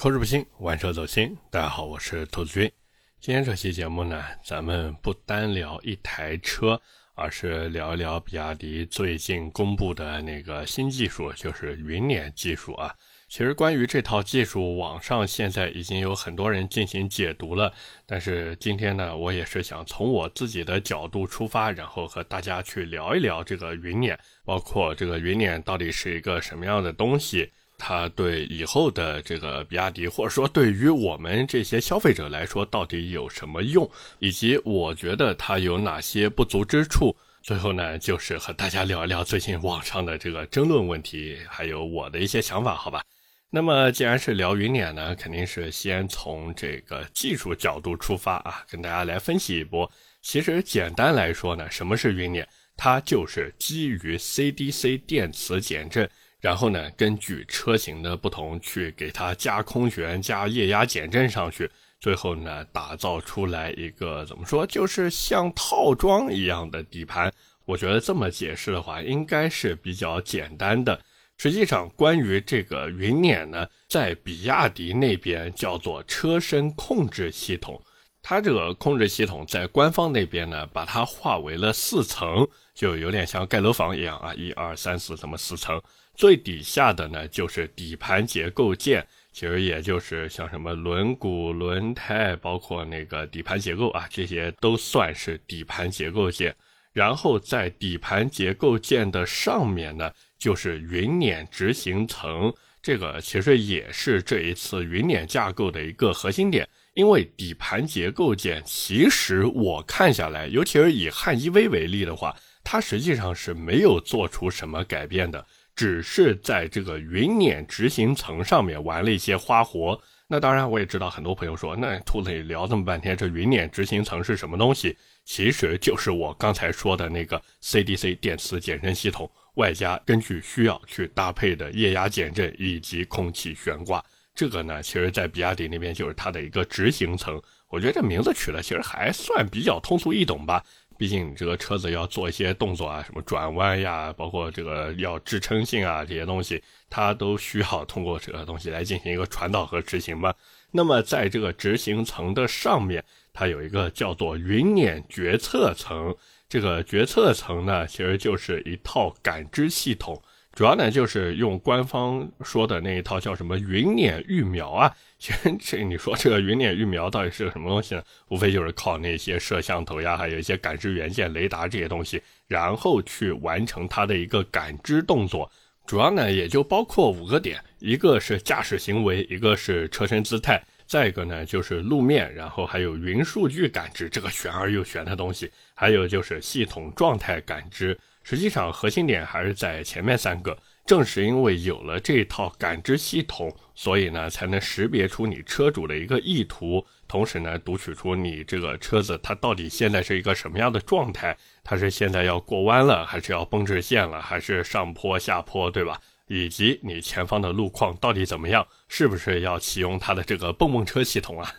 口齿不清，玩车走心。大家好，我是兔子君。今天这期节目呢，咱们不单聊一台车，而是聊一聊比亚迪最近公布的那个新技术，就是云辇技术啊。其实关于这套技术，网上现在已经有很多人进行解读了。但是今天呢，我也是想从我自己的角度出发，然后和大家去聊一聊这个云辇，包括这个云辇到底是一个什么样的东西。它对以后的这个比亚迪，或者说对于我们这些消费者来说，到底有什么用？以及我觉得它有哪些不足之处？最后呢，就是和大家聊一聊最近网上的这个争论问题，还有我的一些想法，好吧？那么既然是聊云辇呢，肯定是先从这个技术角度出发啊，跟大家来分析一波。其实简单来说呢，什么是云辇？它就是基于 CDC 电磁减震。然后呢，根据车型的不同去给它加空悬、加液压减震上去，最后呢，打造出来一个怎么说，就是像套装一样的底盘。我觉得这么解释的话，应该是比较简单的。实际上，关于这个云辇呢，在比亚迪那边叫做车身控制系统，它这个控制系统在官方那边呢，把它划为了四层，就有点像盖楼房一样啊，一二三四这么四层。最底下的呢，就是底盘结构件，其实也就是像什么轮毂、轮胎，包括那个底盘结构啊，这些都算是底盘结构件。然后在底盘结构件的上面呢，就是云辇执行层，这个其实也是这一次云辇架构的一个核心点。因为底盘结构件，其实我看下来，尤其是以汉 EV 为例的话，它实际上是没有做出什么改变的。只是在这个云辇执行层上面玩了一些花活。那当然，我也知道很多朋友说，那兔子聊这么半天，这云辇执行层是什么东西？其实就是我刚才说的那个 CDC 电磁减震系统，外加根据需要去搭配的液压减震以及空气悬挂。这个呢，其实在比亚迪那边就是它的一个执行层。我觉得这名字取的其实还算比较通俗易懂吧。毕竟你这个车子要做一些动作啊，什么转弯呀，包括这个要支撑性啊这些东西，它都需要通过这个东西来进行一个传导和执行嘛。那么在这个执行层的上面，它有一个叫做云辇决策层。这个决策层呢，其实就是一套感知系统。主要呢，就是用官方说的那一套叫什么云辇预瞄啊。其实这你说这个云辇预瞄到底是个什么东西呢？无非就是靠那些摄像头呀，还有一些感知元件、雷达这些东西，然后去完成它的一个感知动作。主要呢，也就包括五个点：一个是驾驶行为，一个是车身姿态，再一个呢就是路面，然后还有云数据感知这个玄而又玄的东西，还有就是系统状态感知。实际上，核心点还是在前面三个。正是因为有了这套感知系统，所以呢，才能识别出你车主的一个意图，同时呢，读取出你这个车子它到底现在是一个什么样的状态。它是现在要过弯了，还是要绷直线了，还是上坡下坡，对吧？以及你前方的路况到底怎么样？是不是要启用它的这个蹦蹦车系统啊？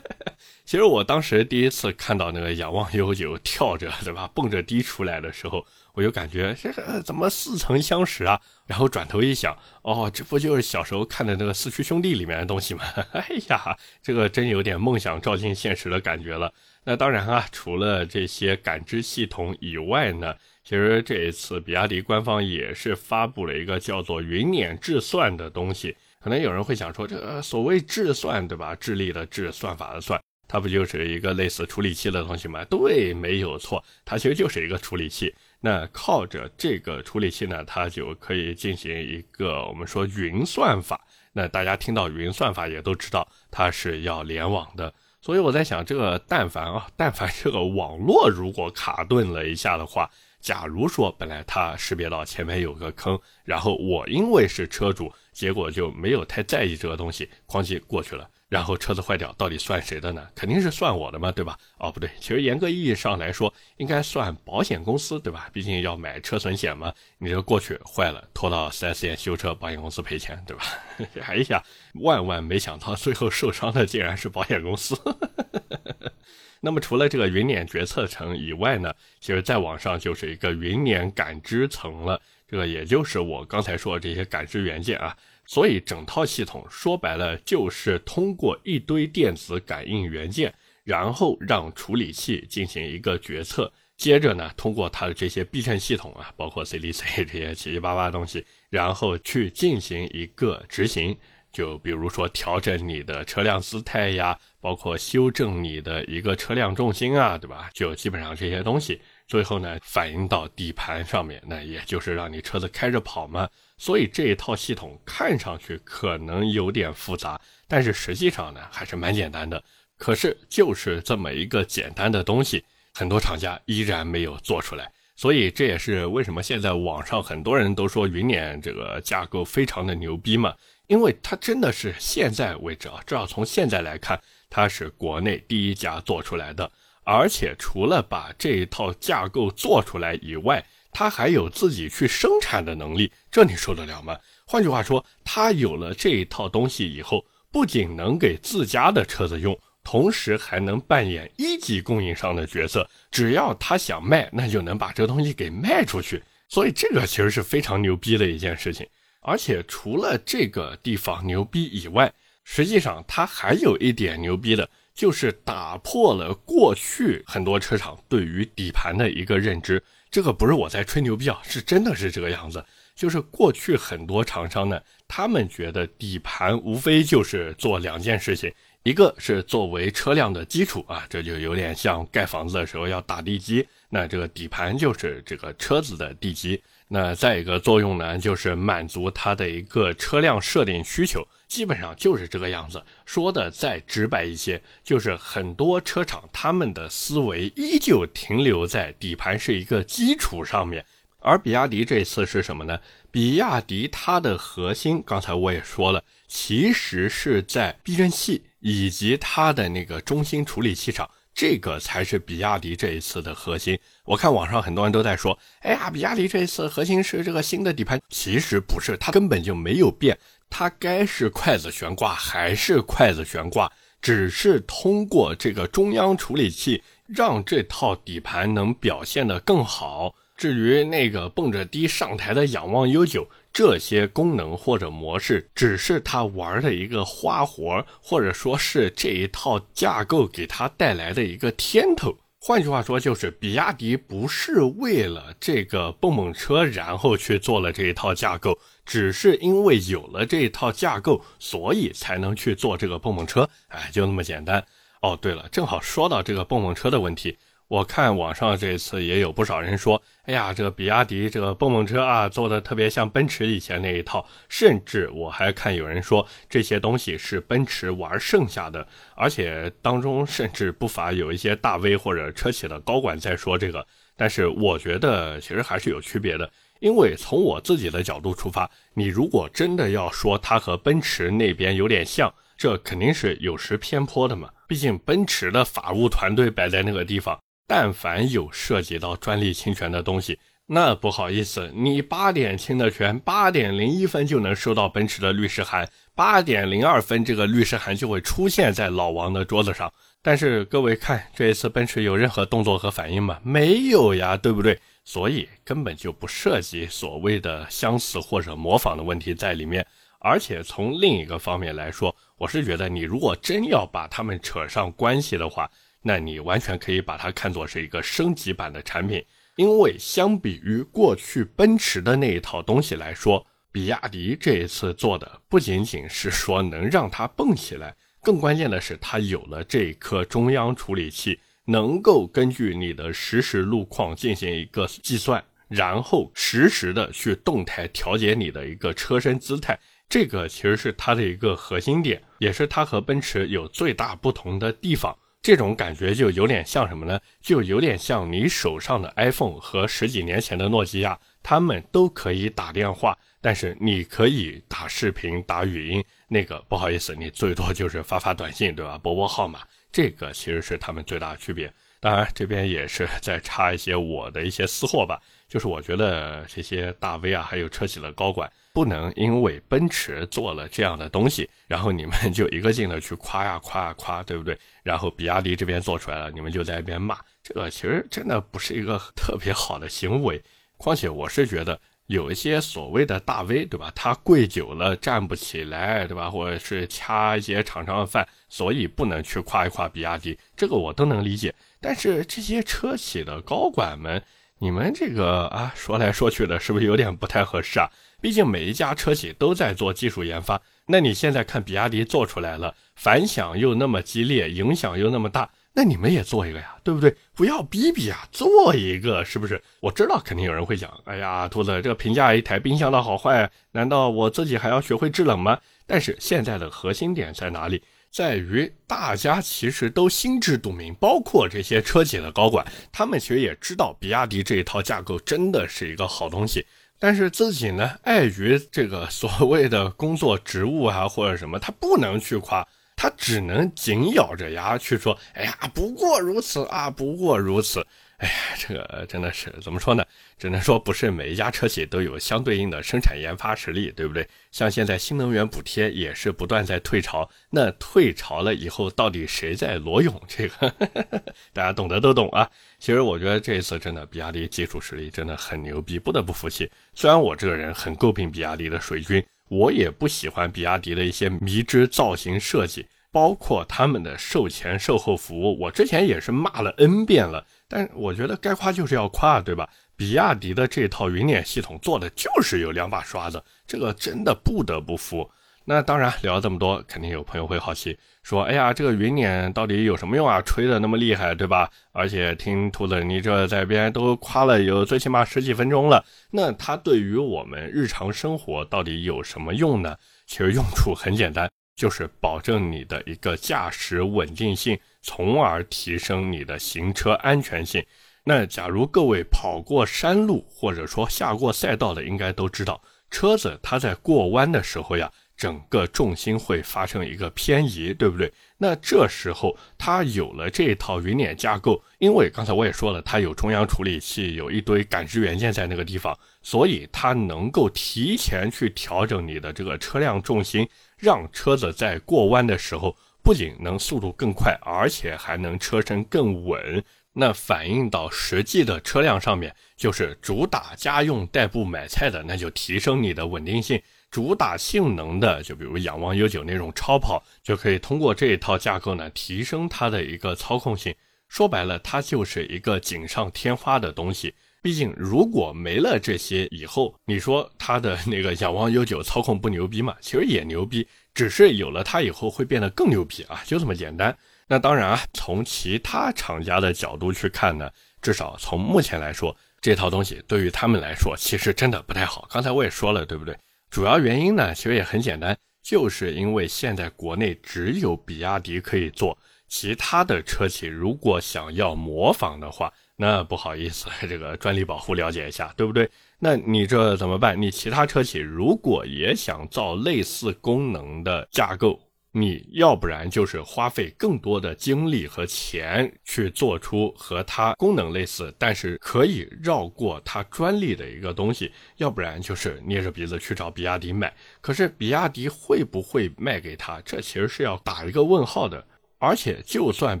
其实我当时第一次看到那个仰望悠久跳着，对吧，蹦着迪出来的时候，我就感觉这个怎么似曾相识啊？然后转头一想，哦，这不就是小时候看的那个四驱兄弟里面的东西吗？哎呀，这个真有点梦想照进现实的感觉了。那当然啊，除了这些感知系统以外呢？其实这一次，比亚迪官方也是发布了一个叫做“云辇智算”的东西。可能有人会想说，这个所谓智算，对吧？智力的智，算法的算，它不就是一个类似处理器的东西吗？对，没有错，它其实就是一个处理器。那靠着这个处理器呢，它就可以进行一个我们说云算法。那大家听到云算法也都知道，它是要联网的。所以我在想，这个但凡啊，但凡这个网络如果卡顿了一下的话，假如说本来它识别到前面有个坑，然后我因为是车主，结果就没有太在意这个东西，哐叽过去了，然后车子坏掉，到底算谁的呢？肯定是算我的嘛，对吧？哦，不对，其实严格意义上来说，应该算保险公司，对吧？毕竟要买车损险嘛，你这过去坏了，拖到 4S 店修车，保险公司赔钱，对吧？哎呀，万万没想到，最后受伤的竟然是保险公司。那么除了这个云辇决策层以外呢，其实再往上就是一个云辇感知层了。这个也就是我刚才说的这些感知元件啊，所以整套系统说白了就是通过一堆电子感应元件，然后让处理器进行一个决策，接着呢，通过它的这些避震系统啊，包括 CDC 这些七七八八东西，然后去进行一个执行。就比如说调整你的车辆姿态呀，包括修正你的一个车辆重心啊，对吧？就基本上这些东西，最后呢反映到底盘上面，那也就是让你车子开着跑嘛。所以这一套系统看上去可能有点复杂，但是实际上呢还是蛮简单的。可是就是这么一个简单的东西，很多厂家依然没有做出来。所以这也是为什么现在网上很多人都说云辇这个架构非常的牛逼嘛。因为它真的是现在为止啊，至少从现在来看，它是国内第一家做出来的。而且除了把这一套架构做出来以外，他还有自己去生产的能力，这你受得了吗？换句话说，他有了这一套东西以后，不仅能给自家的车子用，同时还能扮演一级供应商的角色。只要他想卖，那就能把这东西给卖出去。所以这个其实是非常牛逼的一件事情。而且除了这个地方牛逼以外，实际上它还有一点牛逼的，就是打破了过去很多车厂对于底盘的一个认知。这个不是我在吹牛逼啊，是真的是这个样子。就是过去很多厂商呢，他们觉得底盘无非就是做两件事情，一个是作为车辆的基础啊，这就有点像盖房子的时候要打地基，那这个底盘就是这个车子的地基。那再一个作用呢，就是满足它的一个车辆设定需求，基本上就是这个样子。说的再直白一些，就是很多车厂他们的思维依旧停留在底盘是一个基础上面。而比亚迪这次是什么呢？比亚迪它的核心，刚才我也说了，其实是在避震器以及它的那个中心处理器上。这个才是比亚迪这一次的核心。我看网上很多人都在说：“哎呀，比亚迪这一次核心是这个新的底盘。”其实不是，它根本就没有变。它该是筷子悬挂还是筷子悬挂，只是通过这个中央处理器让这套底盘能表现得更好。至于那个蹦着迪上台的仰望悠久。这些功能或者模式只是他玩的一个花活，或者说是这一套架构给他带来的一个天头。换句话说，就是比亚迪不是为了这个蹦蹦车然后去做了这一套架构，只是因为有了这一套架构，所以才能去做这个蹦蹦车。哎，就那么简单。哦，对了，正好说到这个蹦蹦车的问题。我看网上这次也有不少人说，哎呀，这个比亚迪这个蹦蹦车啊，做的特别像奔驰以前那一套，甚至我还看有人说这些东西是奔驰玩剩下的，而且当中甚至不乏有一些大 V 或者车企的高管在说这个。但是我觉得其实还是有区别的，因为从我自己的角度出发，你如果真的要说它和奔驰那边有点像，这肯定是有失偏颇的嘛，毕竟奔驰的法务团队摆在那个地方。但凡有涉及到专利侵权的东西，那不好意思，你八点侵的权，八点零一分就能收到奔驰的律师函，八点零二分这个律师函就会出现在老王的桌子上。但是各位看，这一次奔驰有任何动作和反应吗？没有呀，对不对？所以根本就不涉及所谓的相似或者模仿的问题在里面。而且从另一个方面来说，我是觉得你如果真要把他们扯上关系的话，那你完全可以把它看作是一个升级版的产品，因为相比于过去奔驰的那一套东西来说，比亚迪这一次做的不仅仅是说能让它蹦起来，更关键的是它有了这一颗中央处理器，能够根据你的实时路况进行一个计算，然后实时的去动态调节你的一个车身姿态，这个其实是它的一个核心点，也是它和奔驰有最大不同的地方。这种感觉就有点像什么呢？就有点像你手上的 iPhone 和十几年前的诺基亚，他们都可以打电话，但是你可以打视频、打语音。那个不好意思，你最多就是发发短信，对吧？拨拨号码，这个其实是他们最大的区别。当然，这边也是 在插一些我的一些私货吧。就是我觉得这些大 V 啊，还有车企的高管，不能因为奔驰做了这样的东西，然后你们 就一个劲的去夸呀夸呀夸，对不对？然后比亚迪这边做出来了，你们就在一边骂，这个其实真的不是一个 特别好的行为。况且我是觉得，有一些所谓的大 V，对吧？他跪久了站不起来，对吧？或者是掐一些厂商的饭，所以不能去夸一夸比亚迪，这个我都能理解。但是这些车企的高管们，你们这个啊，说来说去的，是不是有点不太合适啊？毕竟每一家车企都在做技术研发，那你现在看比亚迪做出来了，反响又那么激烈，影响又那么大。那你们也做一个呀，对不对？不要逼逼啊，做一个是不是？我知道肯定有人会讲，哎呀，兔子，这个评价一台冰箱的好坏，难道我自己还要学会制冷吗？但是现在的核心点在哪里？在于大家其实都心知肚明，包括这些车企的高管，他们其实也知道比亚迪这一套架构真的是一个好东西，但是自己呢，碍于这个所谓的工作职务啊或者什么，他不能去夸。他只能紧咬着牙去说：“哎呀，不过如此啊，不过如此。”哎呀，这个真的是怎么说呢？只能说不是每一家车企都有相对应的生产研发实力，对不对？像现在新能源补贴也是不断在退潮，那退潮了以后，到底谁在裸泳？这个 大家懂得都懂啊。其实我觉得这一次真的，比亚迪技术实力真的很牛逼，不得不服气。虽然我这个人很诟病比亚迪的水军。我也不喜欢比亚迪的一些迷之造型设计，包括他们的售前售后服务，我之前也是骂了 N 遍了。但我觉得该夸就是要夸，对吧？比亚迪的这套云辇系统做的就是有两把刷子，这个真的不得不服。那当然，聊了这么多，肯定有朋友会好奇，说：“哎呀，这个云辇到底有什么用啊？吹的那么厉害，对吧？而且听兔子你这在边都夸了有最起码十几分钟了，那它对于我们日常生活到底有什么用呢？其实用处很简单，就是保证你的一个驾驶稳定性，从而提升你的行车安全性。那假如各位跑过山路，或者说下过赛道的，应该都知道，车子它在过弯的时候呀。”整个重心会发生一个偏移，对不对？那这时候它有了这套云辇架构，因为刚才我也说了，它有中央处理器，有一堆感知元件在那个地方，所以它能够提前去调整你的这个车辆重心，让车子在过弯的时候不仅能速度更快，而且还能车身更稳。那反映到实际的车辆上面，就是主打家用代步买菜的，那就提升你的稳定性。主打性能的，就比如仰望 U9 那种超跑，就可以通过这一套架构呢，提升它的一个操控性。说白了，它就是一个锦上添花的东西。毕竟，如果没了这些以后，你说它的那个仰望 U9 操控不牛逼吗？其实也牛逼，只是有了它以后会变得更牛逼啊，就这么简单。那当然啊，从其他厂家的角度去看呢，至少从目前来说，这套东西对于他们来说，其实真的不太好。刚才我也说了，对不对？主要原因呢，其实也很简单，就是因为现在国内只有比亚迪可以做，其他的车企如果想要模仿的话，那不好意思，这个专利保护了解一下，对不对？那你这怎么办？你其他车企如果也想造类似功能的架构？你要不然就是花费更多的精力和钱去做出和它功能类似，但是可以绕过它专利的一个东西，要不然就是捏着鼻子去找比亚迪买。可是比亚迪会不会卖给他？这其实是要打一个问号的。而且，就算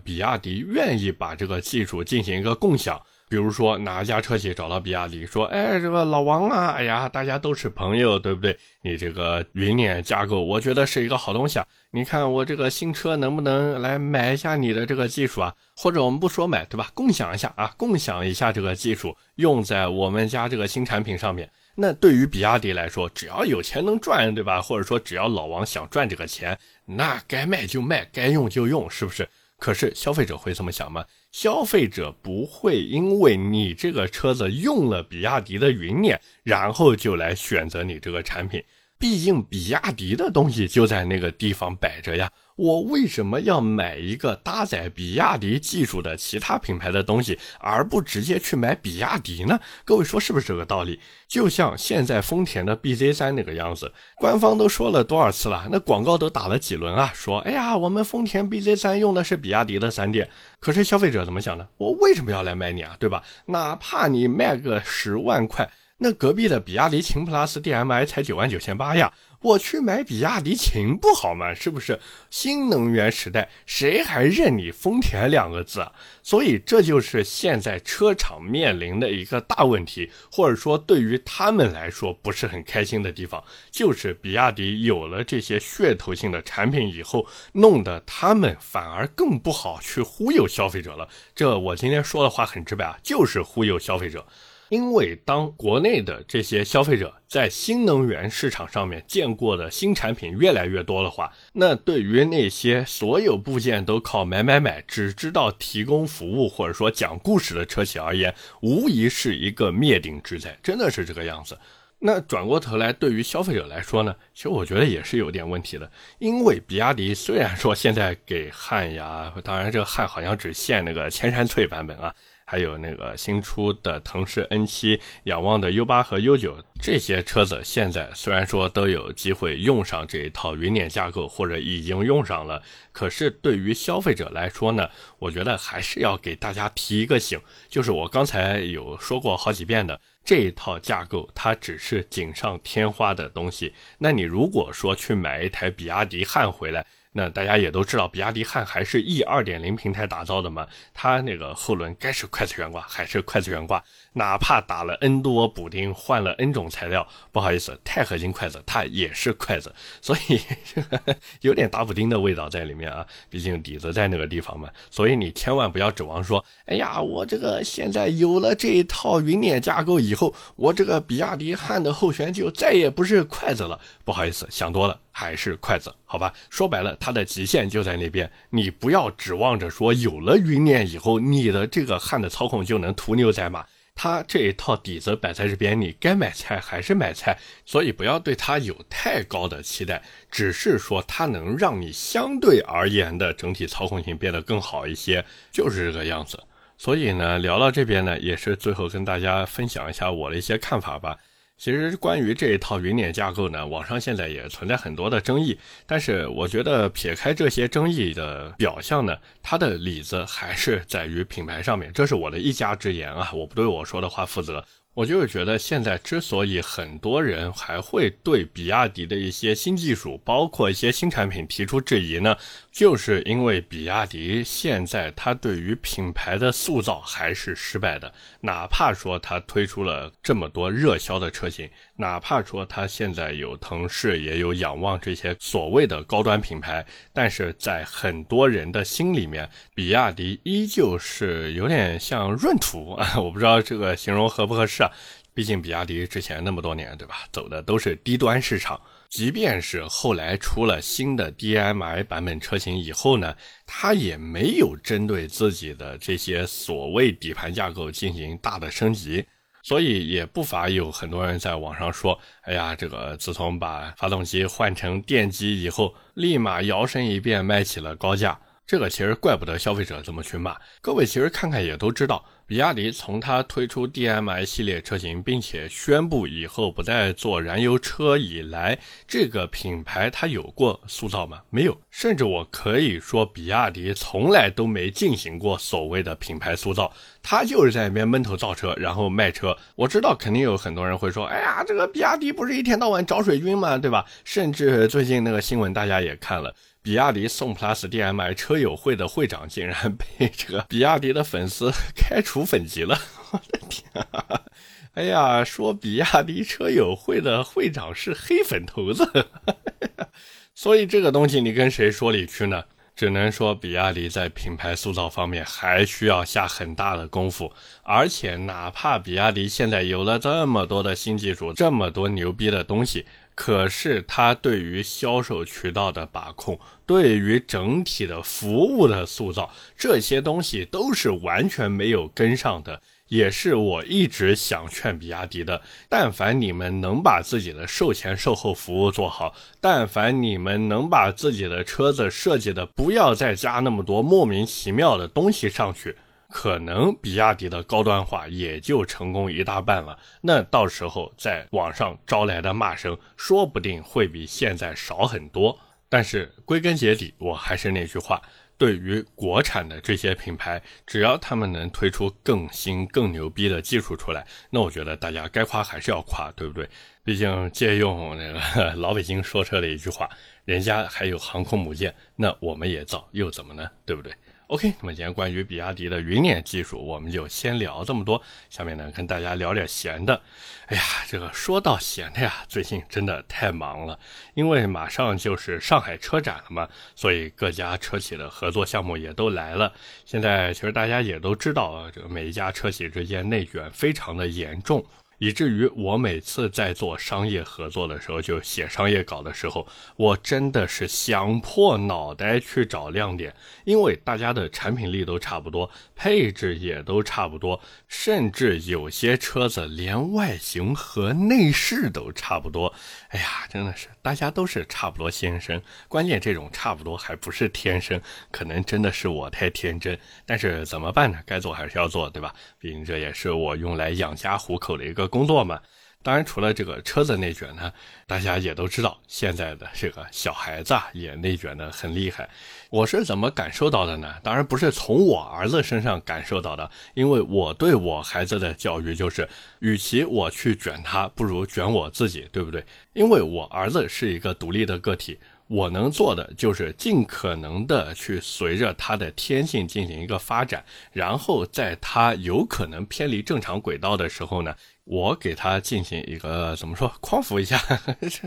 比亚迪愿意把这个技术进行一个共享。比如说哪家车企找到比亚迪说，哎，这个老王啊，哎呀，大家都是朋友，对不对？你这个云辇架构，我觉得是一个好东西啊。你看我这个新车能不能来买一下你的这个技术啊？或者我们不说买，对吧？共享一下啊，共享一下这个技术，用在我们家这个新产品上面。那对于比亚迪来说，只要有钱能赚，对吧？或者说只要老王想赚这个钱，那该卖就卖，该用就用，是不是？可是消费者会这么想吗？消费者不会因为你这个车子用了比亚迪的云辇，然后就来选择你这个产品。毕竟比亚迪的东西就在那个地方摆着呀。我为什么要买一个搭载比亚迪技术的其他品牌的东西，而不直接去买比亚迪呢？各位说是不是这个道理？就像现在丰田的 BZ 三那个样子，官方都说了多少次了，那广告都打了几轮啊？说，哎呀，我们丰田 BZ 三用的是比亚迪的三电。可是消费者怎么想的？我为什么要来买你啊？对吧？哪怕你卖个十万块，那隔壁的比亚迪秦 PLUS DM-i 才九万九千八呀。我去买比亚迪秦不好吗？是不是？新能源时代，谁还认你丰田两个字啊？所以这就是现在车厂面临的一个大问题，或者说对于他们来说不是很开心的地方，就是比亚迪有了这些噱头性的产品以后，弄得他们反而更不好去忽悠消费者了。这我今天说的话很直白啊，就是忽悠消费者。因为当国内的这些消费者在新能源市场上面见过的新产品越来越多的话，那对于那些所有部件都靠买买买，只知道提供服务或者说讲故事的车企而言，无疑是一个灭顶之灾，真的是这个样子。那转过头来，对于消费者来说呢，其实我觉得也是有点问题的。因为比亚迪虽然说现在给汉呀，当然这个汉好像只限那个千山翠版本啊。还有那个新出的腾势 N7、仰望的 U8 和 U9 这些车子，现在虽然说都有机会用上这一套云辇架构，或者已经用上了，可是对于消费者来说呢，我觉得还是要给大家提一个醒，就是我刚才有说过好几遍的，这一套架构它只是锦上添花的东西。那你如果说去买一台比亚迪汉回来，那大家也都知道，比亚迪汉还是 E 二点零平台打造的嘛，它那个后轮该是快速悬挂还是快速悬挂。哪怕打了 N 多补丁，换了 N 种材料，不好意思，钛合金筷子它也是筷子，所以有点打补丁的味道在里面啊。毕竟底子在那个地方嘛，所以你千万不要指望说，哎呀，我这个现在有了这一套云辇架构以后，我这个比亚迪汉的后悬就再也不是筷子了。不好意思，想多了，还是筷子，好吧？说白了，它的极限就在那边。你不要指望着说有了云辇以后，你的这个汉的操控就能屠牛宰马。它这一套底子摆在这边，你该买菜还是买菜，所以不要对它有太高的期待，只是说它能让你相对而言的整体操控性变得更好一些，就是这个样子。所以呢，聊到这边呢，也是最后跟大家分享一下我的一些看法吧。其实关于这一套云辇架构呢，网上现在也存在很多的争议。但是我觉得撇开这些争议的表象呢，它的里子还是在于品牌上面。这是我的一家之言啊，我不对我说的话负责。我就是觉得，现在之所以很多人还会对比亚迪的一些新技术，包括一些新产品提出质疑呢，就是因为比亚迪现在它对于品牌的塑造还是失败的。哪怕说它推出了这么多热销的车型，哪怕说它现在有腾势也有仰望这些所谓的高端品牌，但是在很多人的心里面，比亚迪依旧是有点像闰土啊，我不知道这个形容合不合适。毕竟比亚迪之前那么多年，对吧？走的都是低端市场。即便是后来出了新的 DMI 版本车型以后呢，它也没有针对自己的这些所谓底盘架构进行大的升级。所以也不乏有很多人在网上说：“哎呀，这个自从把发动机换成电机以后，立马摇身一变卖起了高价。”这个其实怪不得消费者这么去骂。各位其实看看也都知道。比亚迪从它推出 DMI 系列车型，并且宣布以后不再做燃油车以来，这个品牌它有过塑造吗？没有，甚至我可以说，比亚迪从来都没进行过所谓的品牌塑造，它就是在那边闷头造车，然后卖车。我知道肯定有很多人会说，哎呀，这个比亚迪不是一天到晚找水军吗？对吧？甚至最近那个新闻大家也看了。比亚迪宋 PLUS DM-i 车友会的会长竟然被这个比亚迪的粉丝开除粉籍了！我的天！哎呀，说比亚迪车友会的会长是黑粉头子，所以这个东西你跟谁说理去呢？只能说比亚迪在品牌塑造方面还需要下很大的功夫。而且，哪怕比亚迪现在有了这么多的新技术，这么多牛逼的东西。可是，它对于销售渠道的把控，对于整体的服务的塑造，这些东西都是完全没有跟上的。也是我一直想劝比亚迪的：但凡你们能把自己的售前售后服务做好，但凡你们能把自己的车子设计的不要再加那么多莫名其妙的东西上去。可能比亚迪的高端化也就成功一大半了，那到时候在网上招来的骂声，说不定会比现在少很多。但是归根结底，我还是那句话，对于国产的这些品牌，只要他们能推出更新、更牛逼的技术出来，那我觉得大家该夸还是要夸，对不对？毕竟借用那个老北京说车的一句话，人家还有航空母舰，那我们也造，又怎么呢？对不对？OK，那么今天关于比亚迪的云辇技术，我们就先聊这么多。下面呢，跟大家聊点闲的。哎呀，这个说到闲的呀，最近真的太忙了，因为马上就是上海车展了嘛，所以各家车企的合作项目也都来了。现在其实大家也都知道，这个每一家车企之间内卷非常的严重。以至于我每次在做商业合作的时候，就写商业稿的时候，我真的是想破脑袋去找亮点，因为大家的产品力都差不多，配置也都差不多，甚至有些车子连外形和内饰都差不多。哎呀，真的是大家都是差不多先生，关键这种差不多还不是天生，可能真的是我太天真。但是怎么办呢？该做还是要做，对吧？毕竟这也是我用来养家糊口的一个。工作嘛，当然除了这个车子内卷呢，大家也都知道，现在的这个小孩子啊也内卷的很厉害。我是怎么感受到的呢？当然不是从我儿子身上感受到的，因为我对我孩子的教育就是，与其我去卷他，不如卷我自己，对不对？因为我儿子是一个独立的个体。我能做的就是尽可能的去随着他的天性进行一个发展，然后在他有可能偏离正常轨道的时候呢，我给他进行一个怎么说匡扶一下，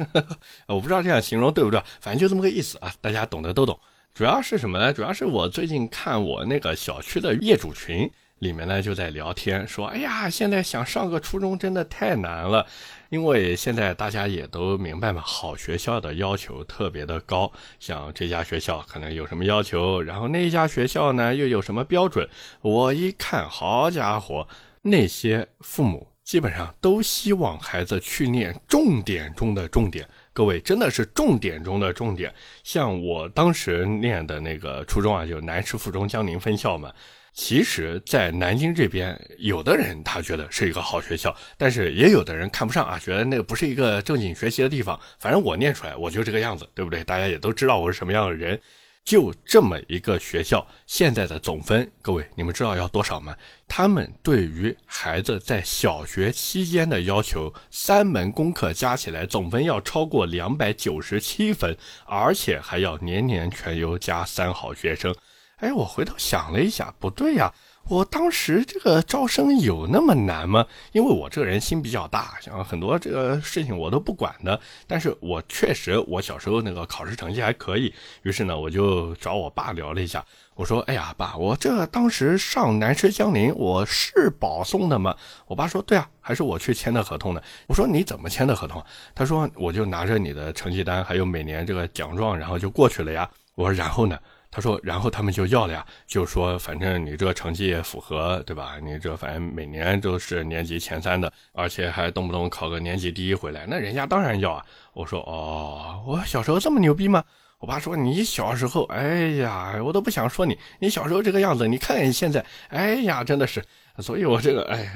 我不知道这样形容对不对，反正就这么个意思啊，大家懂的都懂。主要是什么呢？主要是我最近看我那个小区的业主群里面呢就在聊天，说哎呀，现在想上个初中真的太难了。因为现在大家也都明白嘛，好学校的要求特别的高，像这家学校可能有什么要求，然后那一家学校呢又有什么标准。我一看，好家伙，那些父母基本上都希望孩子去念重点中的重点。各位真的是重点中的重点，像我当时念的那个初中啊，就南师附中江宁分校嘛。其实，在南京这边，有的人他觉得是一个好学校，但是也有的人看不上啊，觉得那个不是一个正经学习的地方。反正我念出来，我就这个样子，对不对？大家也都知道我是什么样的人。就这么一个学校，现在的总分，各位你们知道要多少吗？他们对于孩子在小学期间的要求，三门功课加起来总分要超过两百九十七分，而且还要年年全优加三好学生。哎，我回头想了一下，不对呀，我当时这个招生有那么难吗？因为我这个人心比较大，像很多这个事情我都不管的。但是我确实，我小时候那个考试成绩还可以。于是呢，我就找我爸聊了一下，我说：“哎呀，爸，我这当时上南师江宁，我是保送的吗？”我爸说：“对啊，还是我去签的合同呢。”我说：“你怎么签的合同？”他说：“我就拿着你的成绩单，还有每年这个奖状，然后就过去了呀。”我说：“然后呢？”他说，然后他们就要了呀，就说反正你这个成绩也符合，对吧？你这反正每年都是年级前三的，而且还动不动考个年级第一回来，那人家当然要啊。我说哦，我小时候这么牛逼吗？我爸说你小时候，哎呀，我都不想说你，你小时候这个样子，你看你现在，哎呀，真的是，所以我这个，哎呀。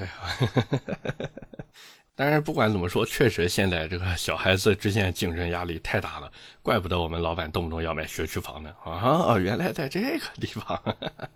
但是不管怎么说，确实现在这个小孩子之间竞争压力太大了，怪不得我们老板动不动要买学区房呢。啊，原来在这个地方。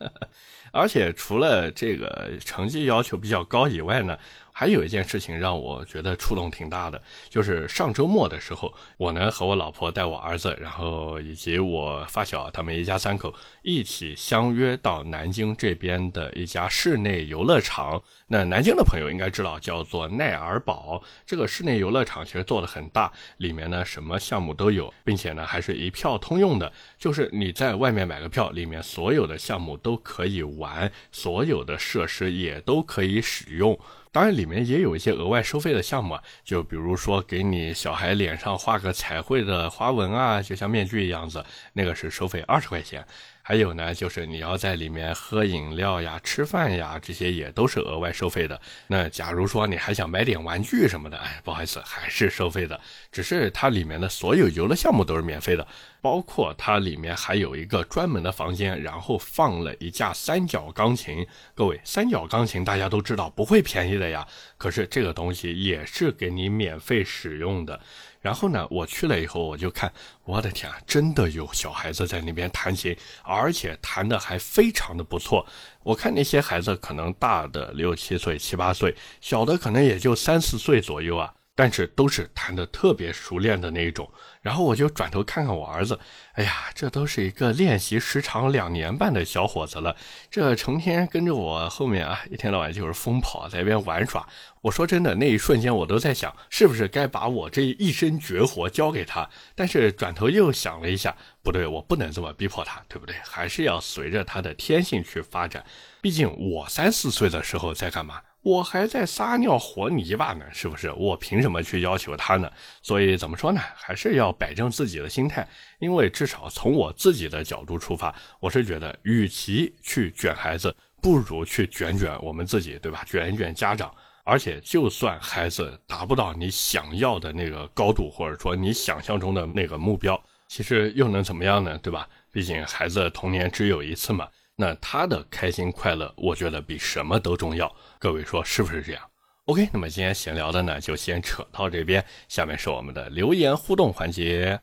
而且除了这个成绩要求比较高以外呢。还有一件事情让我觉得触动挺大的，就是上周末的时候，我呢和我老婆带我儿子，然后以及我发小他们一家三口一起相约到南京这边的一家室内游乐场。那南京的朋友应该知道，叫做奈尔堡。这个室内游乐场其实做的很大，里面呢什么项目都有，并且呢还是一票通用的，就是你在外面买个票，里面所有的项目都可以玩，所有的设施也都可以使用。当然，里面也有一些额外收费的项目，就比如说给你小孩脸上画个彩绘的花纹啊，就像面具一样子，那个是收费二十块钱。还有呢，就是你要在里面喝饮料呀、吃饭呀，这些也都是额外收费的。那假如说你还想买点玩具什么的，哎，不好意思，还是收费的。只是它里面的所有游乐项目都是免费的，包括它里面还有一个专门的房间，然后放了一架三角钢琴。各位，三角钢琴大家都知道不会便宜的呀，可是这个东西也是给你免费使用的。然后呢，我去了以后，我就看，我的天啊，真的有小孩子在那边弹琴，而且弹的还非常的不错。我看那些孩子可能大的六七岁、七八岁，小的可能也就三四岁左右啊。但是都是弹得特别熟练的那一种，然后我就转头看看我儿子，哎呀，这都是一个练习时长两年半的小伙子了，这成天跟着我后面啊，一天到晚就是疯跑，在一边玩耍。我说真的，那一瞬间我都在想，是不是该把我这一身绝活教给他？但是转头又想了一下，不对，我不能这么逼迫他，对不对？还是要随着他的天性去发展。毕竟我三四岁的时候在干嘛？我还在撒尿和泥巴呢，是不是？我凭什么去要求他呢？所以怎么说呢？还是要摆正自己的心态。因为至少从我自己的角度出发，我是觉得，与其去卷孩子，不如去卷卷我们自己，对吧？卷一卷家长。而且，就算孩子达不到你想要的那个高度，或者说你想象中的那个目标，其实又能怎么样呢？对吧？毕竟孩子童年只有一次嘛。那他的开心快乐，我觉得比什么都重要。各位说是不是这样？OK，那么今天闲聊的呢，就先扯到这边。下面是我们的留言互动环节。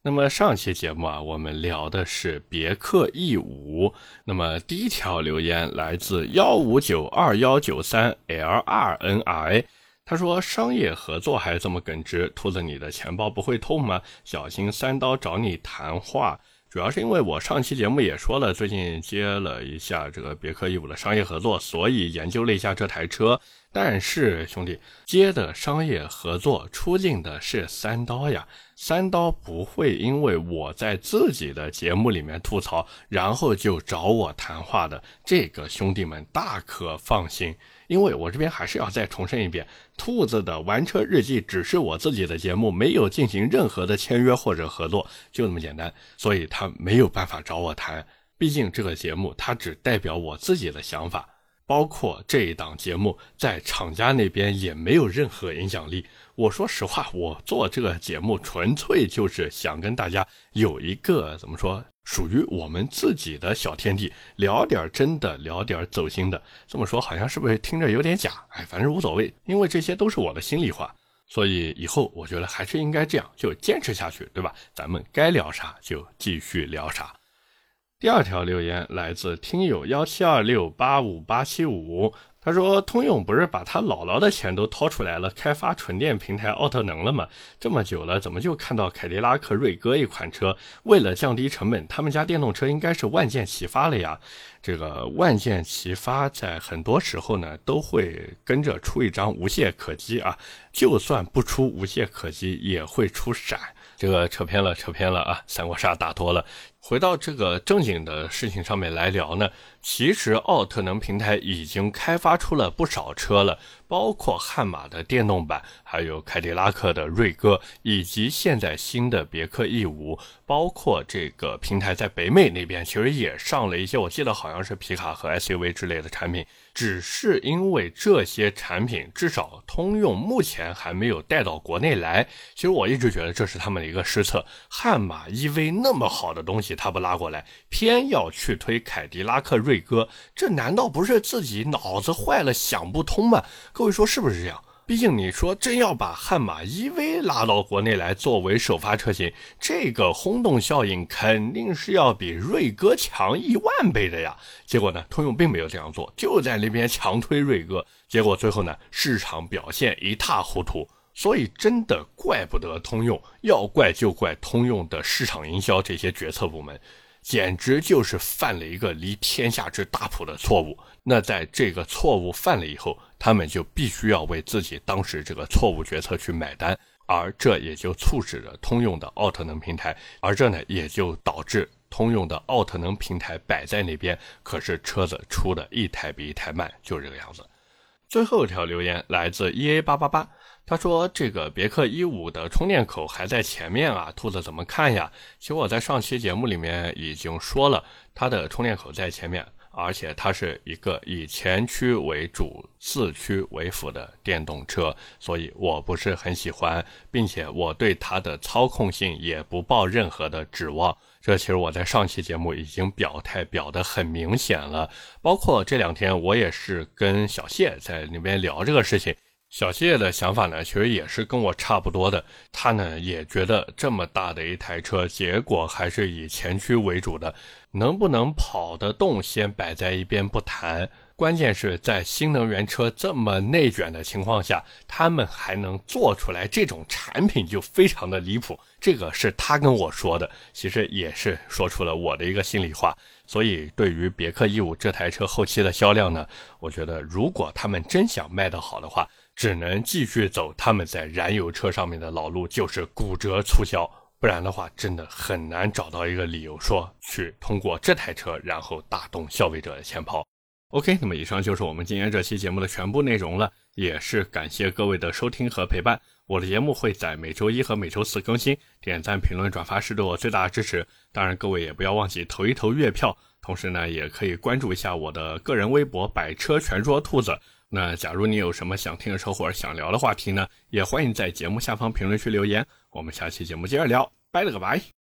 那么上期节目啊，我们聊的是别克 E 五。那么第一条留言来自幺五九二幺九三 LRNI，他说商业合作还这么耿直，兔子你的钱包不会痛吗？小心三刀找你谈话。主要是因为我上期节目也说了，最近接了一下这个别克 E 五的商业合作，所以研究了一下这台车。但是兄弟接的商业合作出镜的是三刀呀，三刀不会因为我在自己的节目里面吐槽，然后就找我谈话的。这个兄弟们大可放心。因为我这边还是要再重申一遍，兔子的玩车日记只是我自己的节目，没有进行任何的签约或者合作，就那么简单，所以他没有办法找我谈。毕竟这个节目它只代表我自己的想法，包括这一档节目在厂家那边也没有任何影响力。我说实话，我做这个节目纯粹就是想跟大家有一个怎么说？属于我们自己的小天地，聊点真的，聊点走心的。这么说好像是不是听着有点假？哎，反正无所谓，因为这些都是我的心里话。所以以后我觉得还是应该这样，就坚持下去，对吧？咱们该聊啥就继续聊啥。第二条留言来自听友幺七二六八五八七五。他说：“通用不是把他姥姥的钱都掏出来了，开发纯电平台奥特能了吗？这么久了，怎么就看到凯迪拉克锐歌一款车？为了降低成本，他们家电动车应该是万箭齐发了呀。这个万箭齐发，在很多时候呢，都会跟着出一张无懈可击啊。就算不出无懈可击，也会出闪。这个扯偏了，扯偏了啊！三国杀打多了。”回到这个正经的事情上面来聊呢，其实奥特能平台已经开发出了不少车了，包括悍马的电动版，还有凯迪拉克的锐歌，以及现在新的别克 E 五，包括这个平台在北美那边其实也上了一些，我记得好像是皮卡和 SUV 之类的产品。只是因为这些产品至少通用目前还没有带到国内来，其实我一直觉得这是他们的一个失策。悍马 EV 那么好的东西，他不拉过来，偏要去推凯迪拉克锐歌，这难道不是自己脑子坏了想不通吗？各位说是不是这样？毕竟你说真要把悍马 EV 拉到国内来作为首发车型，这个轰动效应肯定是要比锐歌强一万倍的呀。结果呢，通用并没有这样做，就在那边强推锐歌，结果最后呢，市场表现一塌糊涂。所以真的怪不得通用，要怪就怪通用的市场营销这些决策部门。简直就是犯了一个离天下之大谱的错误。那在这个错误犯了以后，他们就必须要为自己当时这个错误决策去买单，而这也就促使着通用的奥特能平台，而这呢也就导致通用的奥特能平台摆在那边，可是车子出的一台比一台慢，就这个样子。最后一条留言来自 E A 八八八。他说：“这个别克 E 五的充电口还在前面啊，兔子怎么看呀？”其实我在上期节目里面已经说了，它的充电口在前面，而且它是一个以前驱为主、四驱为辅的电动车，所以我不是很喜欢，并且我对它的操控性也不抱任何的指望。这其实我在上期节目已经表态表得很明显了，包括这两天我也是跟小谢在那边聊这个事情。小谢的想法呢，其实也是跟我差不多的。他呢也觉得这么大的一台车，结果还是以前驱为主的，能不能跑得动先摆在一边不谈。关键是在新能源车这么内卷的情况下，他们还能做出来这种产品，就非常的离谱。这个是他跟我说的，其实也是说出了我的一个心里话。所以，对于别克 E 五这台车后期的销量呢，我觉得如果他们真想卖得好的话，只能继续走他们在燃油车上面的老路，就是骨折促销。不然的话，真的很难找到一个理由说去通过这台车，然后打动消费者的钱包。OK，那么以上就是我们今天这期节目的全部内容了，也是感谢各位的收听和陪伴。我的节目会在每周一和每周四更新，点赞、评论、转发是对我最大的支持。当然，各位也不要忘记投一投月票，同时呢，也可以关注一下我的个人微博“百车全说兔子”。那假如你有什么想听的车或者想聊的话题呢，也欢迎在节目下方评论区留言。我们下期节目接着聊，拜了个拜。